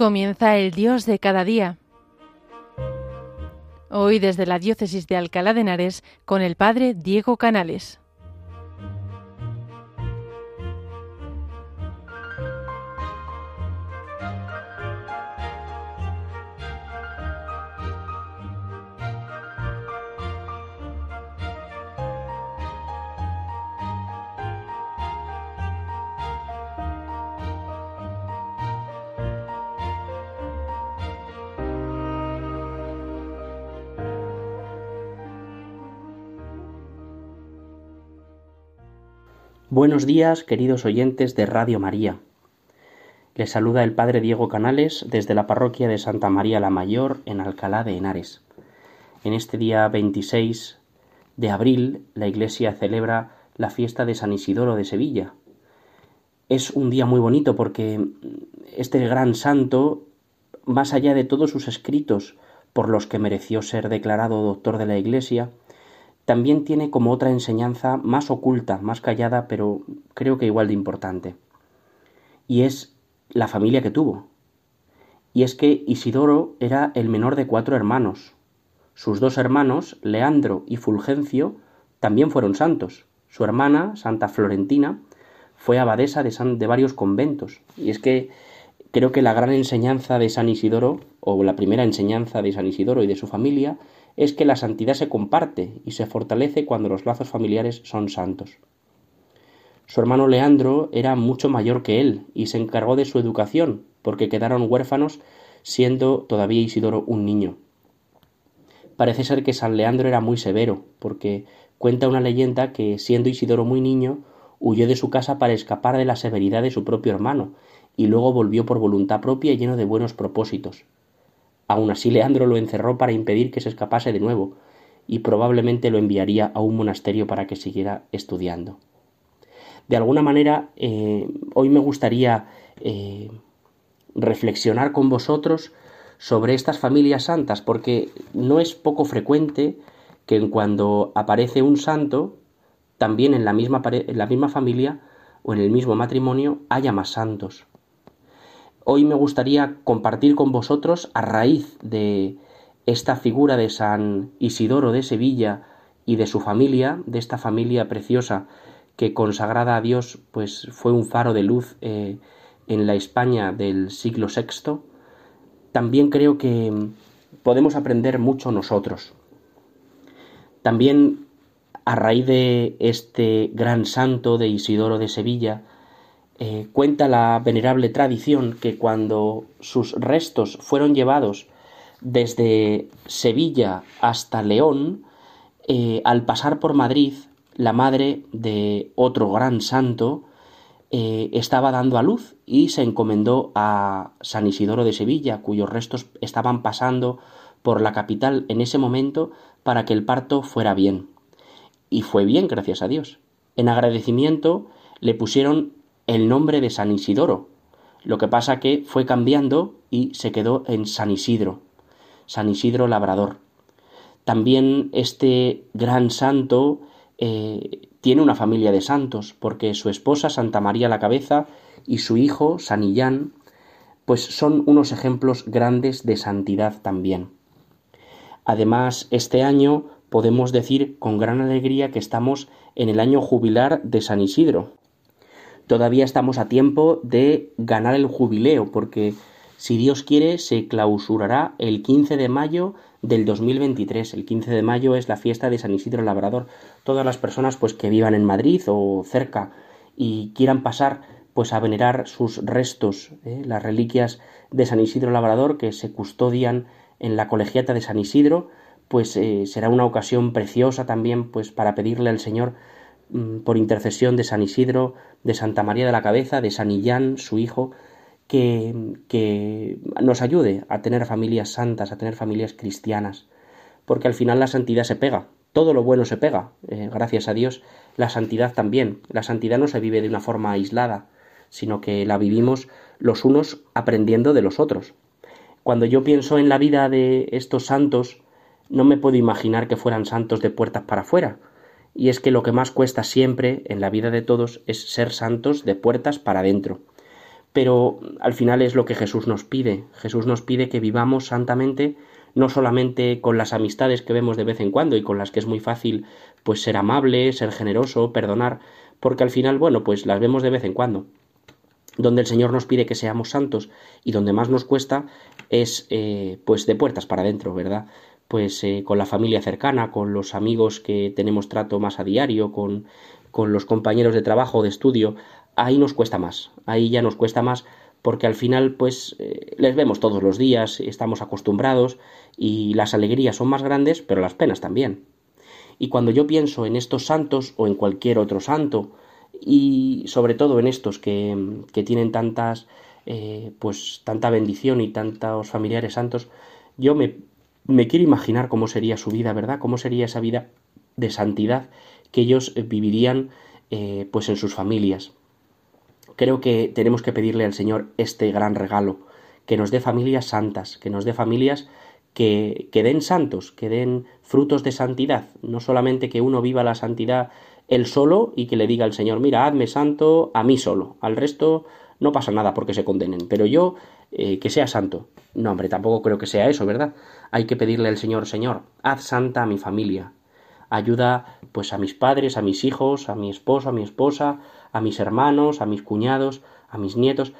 Comienza el Dios de cada día. Hoy desde la diócesis de Alcalá de Henares con el Padre Diego Canales. Buenos días, queridos oyentes de Radio María. Les saluda el Padre Diego Canales desde la parroquia de Santa María la Mayor en Alcalá de Henares. En este día 26 de abril la Iglesia celebra la fiesta de San Isidoro de Sevilla. Es un día muy bonito porque este gran santo, más allá de todos sus escritos por los que mereció ser declarado doctor de la Iglesia, también tiene como otra enseñanza más oculta, más callada, pero creo que igual de importante. Y es la familia que tuvo. Y es que Isidoro era el menor de cuatro hermanos. Sus dos hermanos, Leandro y Fulgencio, también fueron santos. Su hermana, Santa Florentina, fue abadesa de, de varios conventos. Y es que creo que la gran enseñanza de San Isidoro, o la primera enseñanza de San Isidoro y de su familia, es que la santidad se comparte y se fortalece cuando los lazos familiares son santos. Su hermano Leandro era mucho mayor que él y se encargó de su educación, porque quedaron huérfanos siendo todavía Isidoro un niño. Parece ser que San Leandro era muy severo, porque cuenta una leyenda que, siendo Isidoro muy niño, huyó de su casa para escapar de la severidad de su propio hermano, y luego volvió por voluntad propia lleno de buenos propósitos. Aun así Leandro lo encerró para impedir que se escapase de nuevo, y probablemente lo enviaría a un monasterio para que siguiera estudiando. De alguna manera, eh, hoy me gustaría eh, reflexionar con vosotros sobre estas familias santas, porque no es poco frecuente que cuando aparece un santo, también en la misma, en la misma familia o en el mismo matrimonio haya más santos hoy me gustaría compartir con vosotros a raíz de esta figura de San Isidoro de Sevilla y de su familia, de esta familia preciosa que consagrada a Dios pues fue un faro de luz eh, en la España del siglo VI, también creo que podemos aprender mucho nosotros. También a raíz de este gran santo de Isidoro de Sevilla, eh, cuenta la venerable tradición que cuando sus restos fueron llevados desde Sevilla hasta León, eh, al pasar por Madrid, la madre de otro gran santo eh, estaba dando a luz y se encomendó a San Isidoro de Sevilla, cuyos restos estaban pasando por la capital en ese momento para que el parto fuera bien. Y fue bien, gracias a Dios. En agradecimiento le pusieron el nombre de San Isidoro. Lo que pasa que fue cambiando y se quedó en San Isidro, San Isidro Labrador. También este gran santo eh, tiene una familia de santos, porque su esposa Santa María la Cabeza y su hijo San Illán, pues son unos ejemplos grandes de santidad también. Además, este año podemos decir con gran alegría que estamos en el año jubilar de San Isidro, todavía estamos a tiempo de ganar el jubileo, porque si Dios quiere se clausurará el 15 de mayo del 2023. El 15 de mayo es la fiesta de San Isidro Labrador. Todas las personas pues que vivan en Madrid o cerca y quieran pasar pues a venerar sus restos, ¿eh? las reliquias de San Isidro Labrador que se custodian en la colegiata de San Isidro, pues eh, será una ocasión preciosa también pues para pedirle al Señor por intercesión de San Isidro, de Santa María de la Cabeza, de San Illán, su hijo, que, que nos ayude a tener familias santas, a tener familias cristianas, porque al final la santidad se pega, todo lo bueno se pega, eh, gracias a Dios, la santidad también, la santidad no se vive de una forma aislada, sino que la vivimos los unos aprendiendo de los otros. Cuando yo pienso en la vida de estos santos, no me puedo imaginar que fueran santos de puertas para afuera, y es que lo que más cuesta siempre en la vida de todos es ser santos de puertas para adentro, pero al final es lo que Jesús nos pide. Jesús nos pide que vivamos santamente no solamente con las amistades que vemos de vez en cuando y con las que es muy fácil pues ser amable, ser generoso, perdonar, porque al final, bueno, pues las vemos de vez en cuando. Donde el Señor nos pide que seamos santos y donde más nos cuesta es eh, pues de puertas para adentro, ¿verdad? Pues eh, con la familia cercana, con los amigos que tenemos trato más a diario, con, con los compañeros de trabajo o de estudio, ahí nos cuesta más, ahí ya nos cuesta más porque al final pues eh, les vemos todos los días, estamos acostumbrados y las alegrías son más grandes, pero las penas también. Y cuando yo pienso en estos santos o en cualquier otro santo, y sobre todo en estos que, que tienen tantas, eh, pues tanta bendición y tantos familiares santos, yo me, me quiero imaginar cómo sería su vida, ¿verdad? Cómo sería esa vida de santidad que ellos vivirían eh, pues en sus familias. Creo que tenemos que pedirle al Señor este gran regalo, que nos dé familias santas, que nos dé familias que, que den santos, que den frutos de santidad, no solamente que uno viva la santidad él solo y que le diga al Señor, mira, hazme santo a mí solo, al resto no pasa nada porque se condenen, pero yo eh, que sea santo. No, hombre, tampoco creo que sea eso, ¿verdad? Hay que pedirle al Señor, Señor, haz santa a mi familia, ayuda pues a mis padres, a mis hijos, a mi esposo, a mi esposa, a mis hermanos, a mis cuñados, a mis nietos,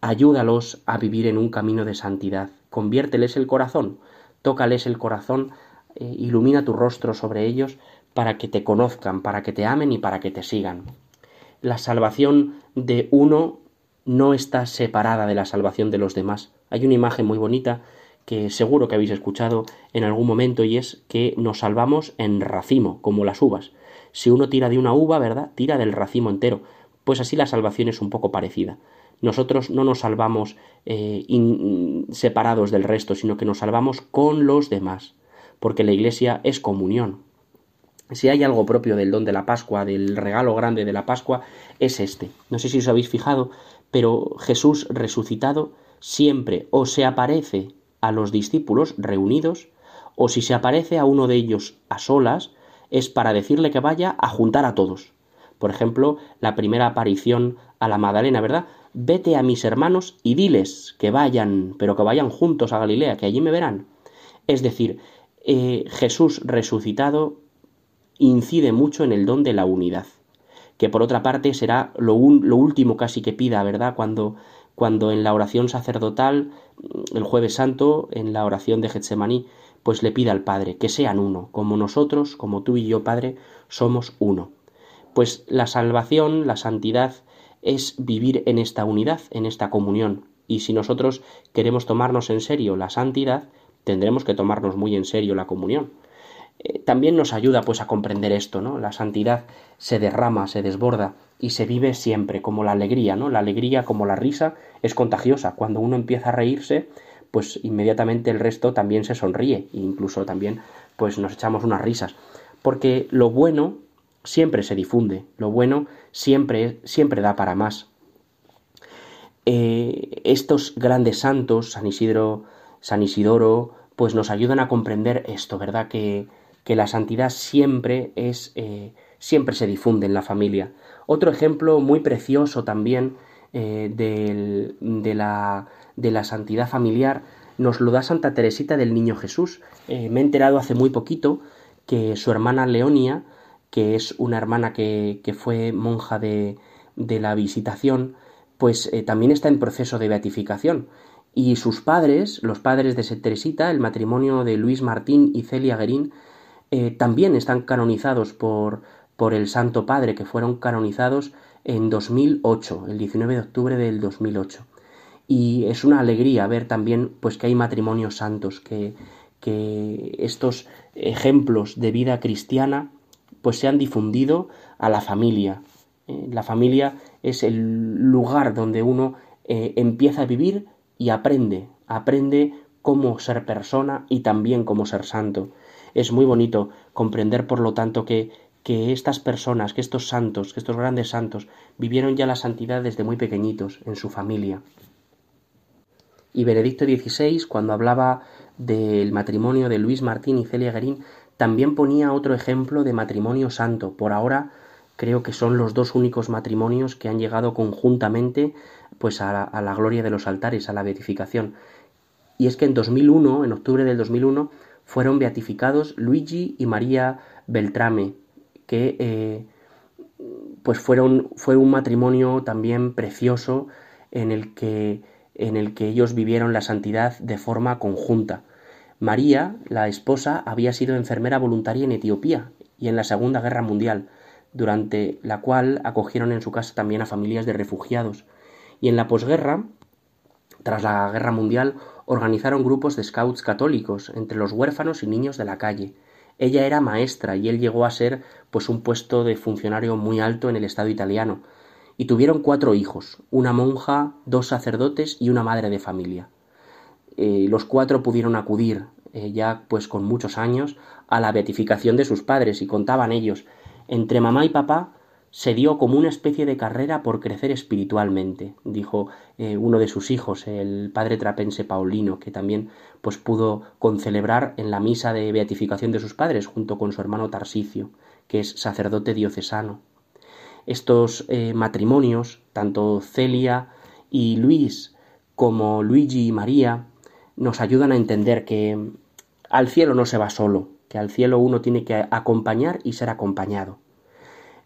ayúdalos a vivir en un camino de santidad, conviérteles el corazón, tócales el corazón, eh, ilumina tu rostro sobre ellos para que te conozcan, para que te amen y para que te sigan. La salvación de uno no está separada de la salvación de los demás. Hay una imagen muy bonita que seguro que habéis escuchado en algún momento y es que nos salvamos en racimo, como las uvas. Si uno tira de una uva, ¿verdad? Tira del racimo entero. Pues así la salvación es un poco parecida. Nosotros no nos salvamos eh, separados del resto, sino que nos salvamos con los demás, porque la Iglesia es comunión. Si hay algo propio del don de la Pascua, del regalo grande de la Pascua, es este. No sé si os habéis fijado, pero Jesús resucitado siempre o se aparece a los discípulos reunidos, o si se aparece a uno de ellos a solas, es para decirle que vaya a juntar a todos. Por ejemplo, la primera aparición a la Magdalena, ¿verdad? Vete a mis hermanos y diles que vayan, pero que vayan juntos a Galilea, que allí me verán. Es decir, eh, Jesús resucitado incide mucho en el don de la unidad, que por otra parte será lo, último casi que pida, ¿verdad? Cuando, cuando en la oración sacerdotal, el jueves santo, en la oración de Getsemaní, pues le pide al Padre que sean uno, como nosotros, como tú y yo, Padre, somos uno. Pues la salvación, la santidad, es vivir en esta unidad, en esta comunión. Y si nosotros queremos tomarnos en serio la santidad, tendremos que tomarnos muy en serio la comunión. Eh, también nos ayuda pues a comprender esto, ¿no? La santidad se derrama, se desborda y se vive siempre como la alegría, ¿no? La alegría como la risa es contagiosa. Cuando uno empieza a reírse, pues inmediatamente el resto también se sonríe e incluso también pues nos echamos unas risas porque lo bueno siempre se difunde lo bueno siempre siempre da para más eh, estos grandes santos San Isidro San Isidoro pues nos ayudan a comprender esto verdad que, que la santidad siempre es eh, siempre se difunde en la familia otro ejemplo muy precioso también eh, de la de la santidad familiar nos lo da Santa Teresita del Niño Jesús. Eh, me he enterado hace muy poquito que su hermana Leonia, que es una hermana que, que fue monja de, de, la visitación, pues también está en proceso de beatificación. Y sus padres, los padres de Teresita, el matrimonio de Luis Martín y Celia Guerín, eh, también están canonizados por, por el Santo Padre, que fueron canonizados en 2008, el 19 de octubre del 2008 y es una alegría ver también pues que hay matrimonios santos que, que estos ejemplos de vida cristiana pues se han difundido a la familia. Eh, la familia es el lugar donde uno eh, empieza a vivir y aprende aprende cómo ser persona y también cómo ser santo es muy bonito comprender por lo tanto que que estas personas, que estos santos, que estos grandes santos vivieron ya la santidad desde muy pequeñitos en su familia. Y Benedicto XVI, cuando hablaba del matrimonio de Luis Martín y Celia Guerín, también ponía otro ejemplo de matrimonio santo. Por ahora creo que son los dos únicos matrimonios que han llegado conjuntamente pues a la, a la gloria de los altares, a la beatificación. Y es que en 2001, en octubre del 2001, fueron beatificados Luigi y María Beltrame, que eh, pues fueron, fue un matrimonio también precioso en el, que, en el que ellos vivieron la santidad de forma conjunta. María, la esposa, había sido enfermera voluntaria en Etiopía y en la Segunda Guerra Mundial, durante la cual acogieron en su casa también a familias de refugiados. Y en la posguerra, tras la Guerra Mundial, organizaron grupos de scouts católicos entre los huérfanos y niños de la calle. Ella era maestra y él llegó a ser pues un puesto de funcionario muy alto en el Estado italiano. Y tuvieron cuatro hijos, una monja, dos sacerdotes y una madre de familia. Eh, los cuatro pudieron acudir, eh, ya pues con muchos años, a la beatificación de sus padres y contaban ellos, entre mamá y papá se dio como una especie de carrera por crecer espiritualmente, dijo eh, uno de sus hijos, el padre trapense Paulino, que también pues pudo concelebrar en la misa de beatificación de sus padres junto con su hermano Tarsicio, que es sacerdote diocesano. Estos eh, matrimonios, tanto Celia y Luis como Luigi y María, nos ayudan a entender que al cielo no se va solo, que al cielo uno tiene que acompañar y ser acompañado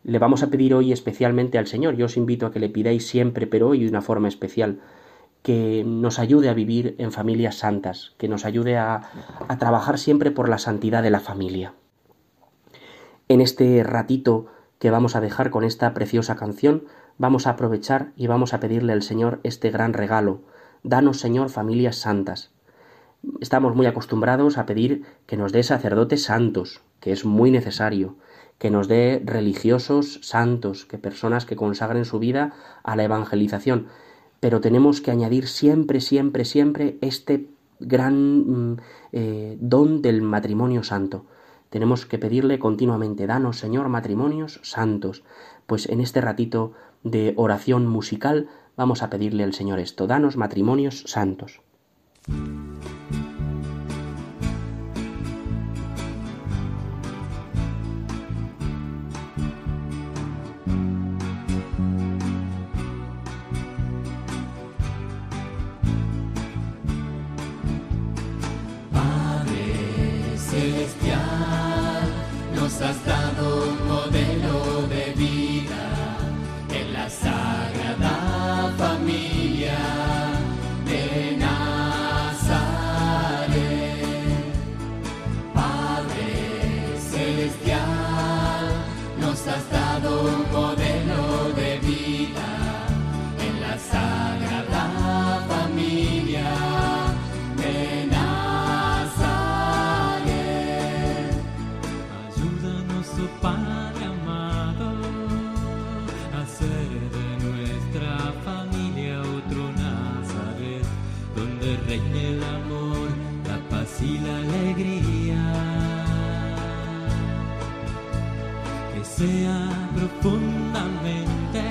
le vamos a pedir hoy especialmente al Señor. Yo os invito a que le pidáis siempre, pero hoy de una forma especial, que nos ayude a vivir en familias santas, que nos ayude a, a trabajar siempre por la santidad de la familia. En este ratito que vamos a dejar con esta preciosa canción, vamos a aprovechar y vamos a pedirle al Señor este gran regalo. Danos, Señor, familias santas. Estamos muy acostumbrados a pedir que nos dé sacerdotes santos, que es muy necesario, que nos dé religiosos santos, que personas que consagren su vida a la evangelización. Pero tenemos que añadir siempre, siempre, siempre este gran mm, eh, don del matrimonio santo. Tenemos que pedirle continuamente, danos, Señor, matrimonios santos. Pues en este ratito de oración musical vamos a pedirle al Señor esto, danos matrimonios santos. celestial nos has dado modelo de vida. Que sea profundamente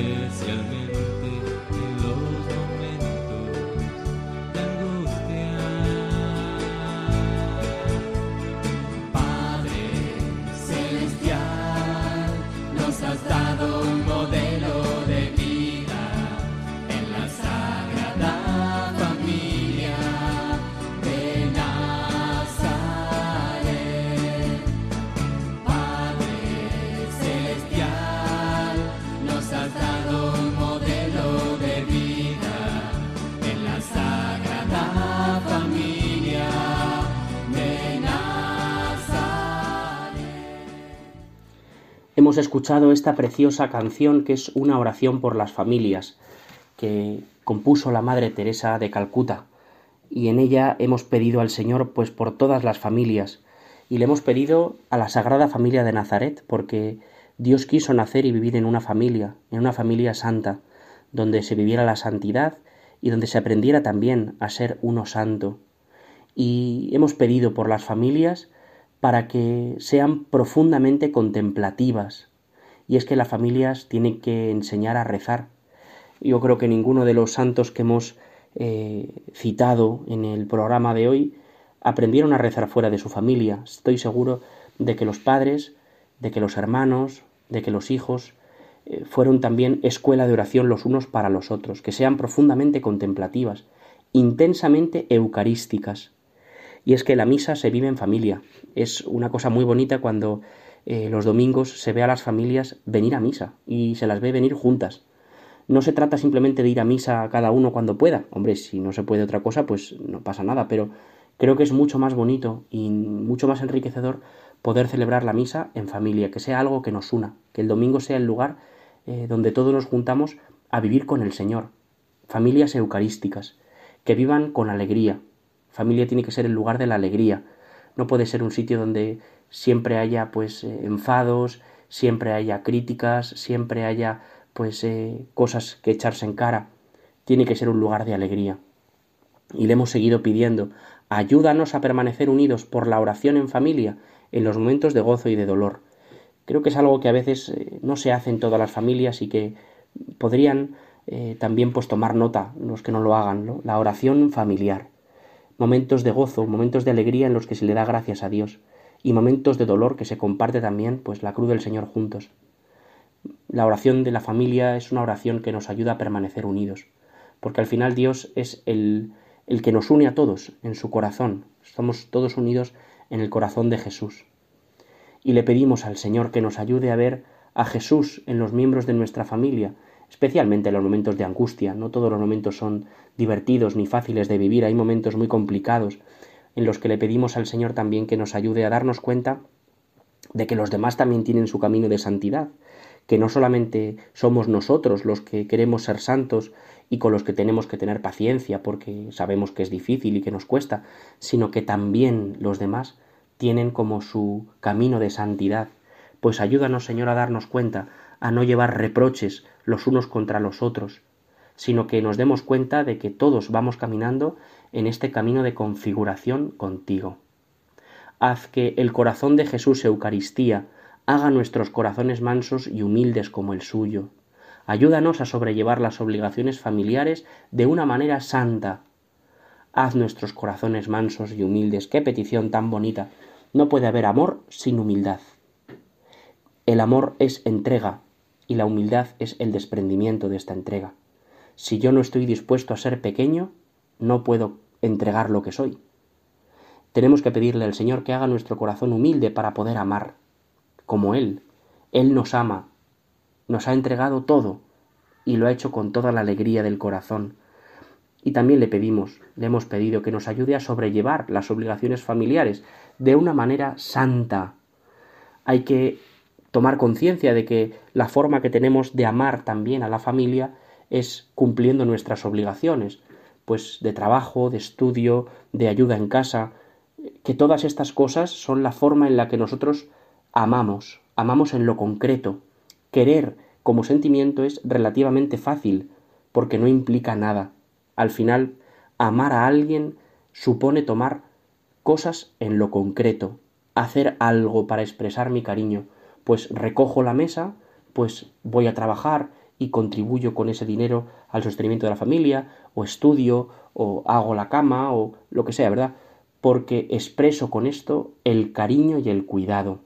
Yeah. Hemos escuchado esta preciosa canción que es una oración por las familias que compuso la Madre Teresa de Calcuta. y en ella hemos pedido al Señor pues por todas las familias y le hemos pedido a la Sagrada Familia de Nazaret porque Dios quiso nacer y vivir en una familia, en una familia santa, donde se viviera la santidad y donde se aprendiera también a ser uno santo. Y hemos pedido por las familias para que sean profundamente contemplativas. Y es que las familias tienen que enseñar a rezar. Yo creo que ninguno de los santos que hemos eh, citado en el programa de hoy aprendieron a rezar fuera de su familia. Estoy seguro de que los padres, de que los hermanos, de que los hijos eh, fueron también escuela de oración los unos para los otros, que sean profundamente contemplativas, intensamente eucarísticas. Y es que la misa se vive en familia. Es una cosa muy bonita cuando eh, los domingos se ve a las familias venir a misa y se las ve venir juntas. No se trata simplemente de ir a misa cada uno cuando pueda. Hombre, si no se puede otra cosa, pues no pasa nada, pero creo que es mucho más bonito y mucho más enriquecedor poder celebrar la misa en familia, que sea algo que nos una, que el domingo sea el lugar eh, donde todos nos juntamos a vivir con el Señor. Familias eucarísticas, que vivan con alegría. Familia tiene que ser el lugar de la alegría. No puede ser un sitio donde siempre haya pues eh, enfados, siempre haya críticas, siempre haya pues eh, cosas que echarse en cara. Tiene que ser un lugar de alegría. Y le hemos seguido pidiendo, ayúdanos a permanecer unidos por la oración en familia en los momentos de gozo y de dolor. Creo que es algo que a veces eh, no se hace en todas las familias y que podrían también pues tomar nota los que no lo hagan, la oración familiar. Momentos de gozo, momentos de alegría en los que se le da gracias a Dios y momentos de dolor que se comparte también pues la cruz del Señor juntos. La oración de la familia es una oración que nos ayuda a permanecer unidos, porque al final Dios es el, el que nos une a todos en su corazón. Estamos todos unidos en el corazón de Jesús. Y le pedimos al Señor que nos ayude a ver a Jesús en los miembros de nuestra familia, especialmente en los momentos de angustia. No todos los momentos son divertidos ni fáciles de vivir, hay momentos muy complicados en los que le pedimos al Señor también que nos ayude a darnos cuenta de que los demás también tienen su camino de santidad, que no solamente somos nosotros los que queremos ser santos y con los que tenemos que tener paciencia porque sabemos que es difícil y que nos cuesta, sino que también los demás tienen como su camino de santidad. Pues ayúdanos, Señor, a darnos cuenta, a no llevar reproches los unos contra los otros, sino que nos demos cuenta de que todos vamos caminando en este camino de configuración contigo. Haz que el corazón de Jesús Eucaristía haga nuestros corazones mansos y humildes como el suyo, Ayúdanos a sobrellevar las obligaciones familiares de una manera santa. Haz nuestros corazones mansos y humildes. Qué petición tan bonita. No puede haber amor sin humildad. El amor es entrega y la humildad es el desprendimiento de esta entrega. Si yo no estoy dispuesto a ser pequeño, no puedo entregar lo que soy. Tenemos que pedirle al Señor que haga nuestro corazón humilde para poder amar, como Él. Él nos ama, nos ha entregado todo y lo ha hecho con toda la alegría del corazón. Y también le pedimos, le hemos pedido que nos ayude a sobrellevar las obligaciones familiares de una manera santa. Hay que tomar conciencia de que la forma que tenemos de amar también a la familia es cumpliendo nuestras obligaciones, pues de trabajo, de estudio, de ayuda en casa, que todas estas cosas son la forma en la que nosotros amamos, amamos en lo concreto, Querer como sentimiento es relativamente fácil, porque no implica nada. Al final, amar a alguien supone tomar cosas en lo concreto, hacer algo para expresar mi cariño, pues recojo la mesa, pues voy a trabajar y contribuyo con ese dinero al sostenimiento de la familia, o estudio, o hago la cama, o lo que sea, ¿verdad? Porque expreso con esto el cariño y el cuidado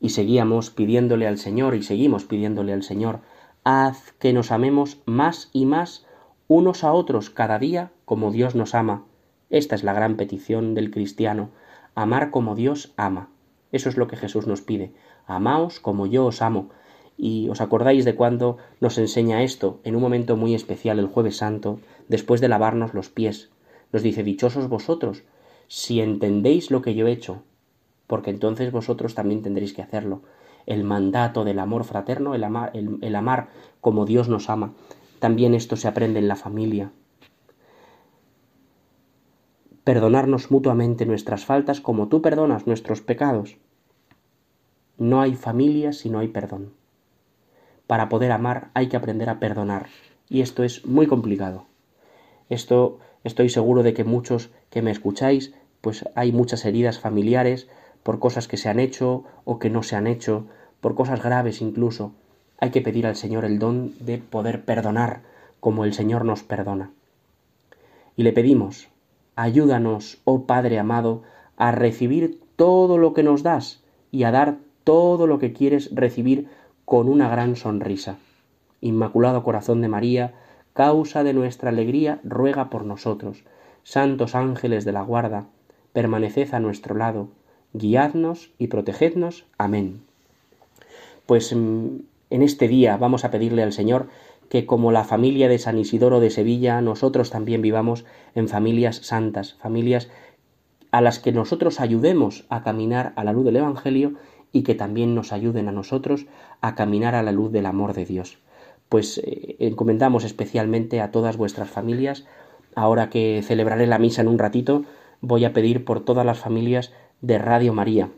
y seguíamos pidiéndole al Señor y seguimos pidiéndole al Señor, haz que nos amemos más y más unos a otros cada día como Dios nos ama. Esta es la gran petición del cristiano, amar como Dios ama. Eso es lo que Jesús nos pide, amaos como yo os amo. Y os acordáis de cuando nos enseña esto en un momento muy especial el jueves santo, después de lavarnos los pies. Nos dice, dichosos vosotros, si entendéis lo que yo he hecho, porque entonces vosotros también tendréis que hacerlo. El mandato del amor fraterno, el amar, el, amar como Dios nos ama. También esto se aprende en la familia. Perdonarnos mutuamente nuestras faltas como tú perdonas nuestros pecados. No hay familia si no hay perdón. Para poder amar hay que aprender a perdonar, y esto es muy complicado. Esto estoy seguro de que muchos que me escucháis, pues hay muchas heridas familiares por cosas que se han hecho o que no se han hecho, por cosas graves incluso. Hay que pedir al Señor el don de poder perdonar como el Señor nos perdona. Y le pedimos, Ayúdanos, oh Padre amado, a recibir todo lo que nos das y a dar todo lo que quieres recibir con una gran sonrisa. Inmaculado Corazón de María, causa de nuestra alegría, ruega por nosotros. Santos ángeles de la guarda, permaneced a nuestro lado, guiadnos y protegednos. Amén. Pues mm, en este día vamos a pedirle al Señor que como la familia de San Isidoro de Sevilla, nosotros también vivamos en familias santas, familias a las que nosotros ayudemos a caminar a la luz del Evangelio y que también nos ayuden a nosotros a caminar a la luz del amor de Dios. Pues eh, encomendamos especialmente a todas vuestras familias. Ahora que celebraré la misa en un ratito, voy a pedir por todas las familias de Radio María,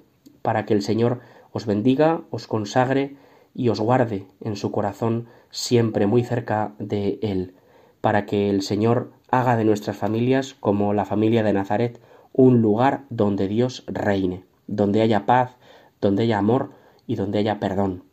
para que el Señor os bendiga, os consagre, y os guarde en su corazón siempre muy cerca de Él, para que el Señor haga de nuestras familias, como la familia de Nazaret, un lugar donde Dios reine, donde haya paz, donde haya amor y donde haya perdón.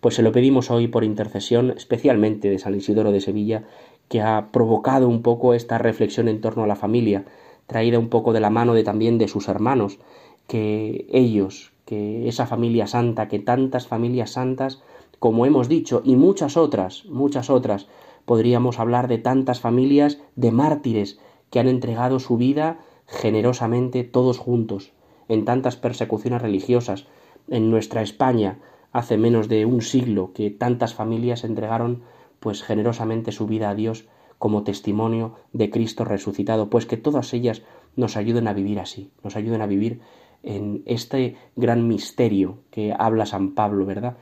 Pues se lo pedimos hoy por intercesión especialmente de San Isidoro de Sevilla, que ha provocado un poco esta reflexión en torno a la familia, traída un poco de la mano de también de sus hermanos, que ellos, que esa familia santa, que tantas familias santas, como hemos dicho, y muchas otras, muchas otras, podríamos hablar de tantas familias de mártires que han entregado su vida generosamente todos juntos, en tantas persecuciones religiosas, en nuestra España, hace menos de un siglo que tantas familias entregaron pues generosamente su vida a Dios como testimonio de Cristo resucitado, pues que todas ellas nos ayuden a vivir así, nos ayuden a vivir en este gran misterio que habla San Pablo, ¿verdad?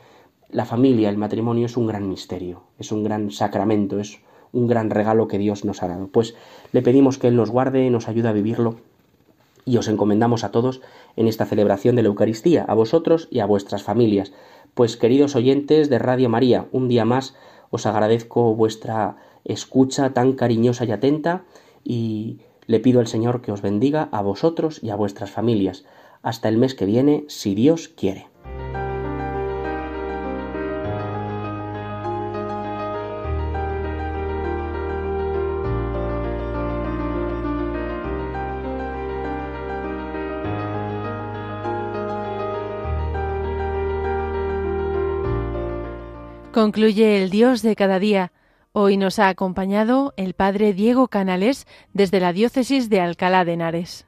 La familia, el matrimonio es un gran misterio, es un gran sacramento, es un gran regalo que Dios nos ha dado. Pues le pedimos que Él nos guarde, nos ayude a vivirlo y os encomendamos a todos en esta celebración de la Eucaristía, a vosotros y a vuestras familias. Pues queridos oyentes de Radio María, un día más os agradezco vuestra escucha tan cariñosa y atenta y le pido al Señor que os bendiga a vosotros y a vuestras familias hasta el mes que viene, si Dios quiere. Concluye el Dios de cada día. Hoy nos ha acompañado el Padre Diego Canales desde la Diócesis de Alcalá de Henares.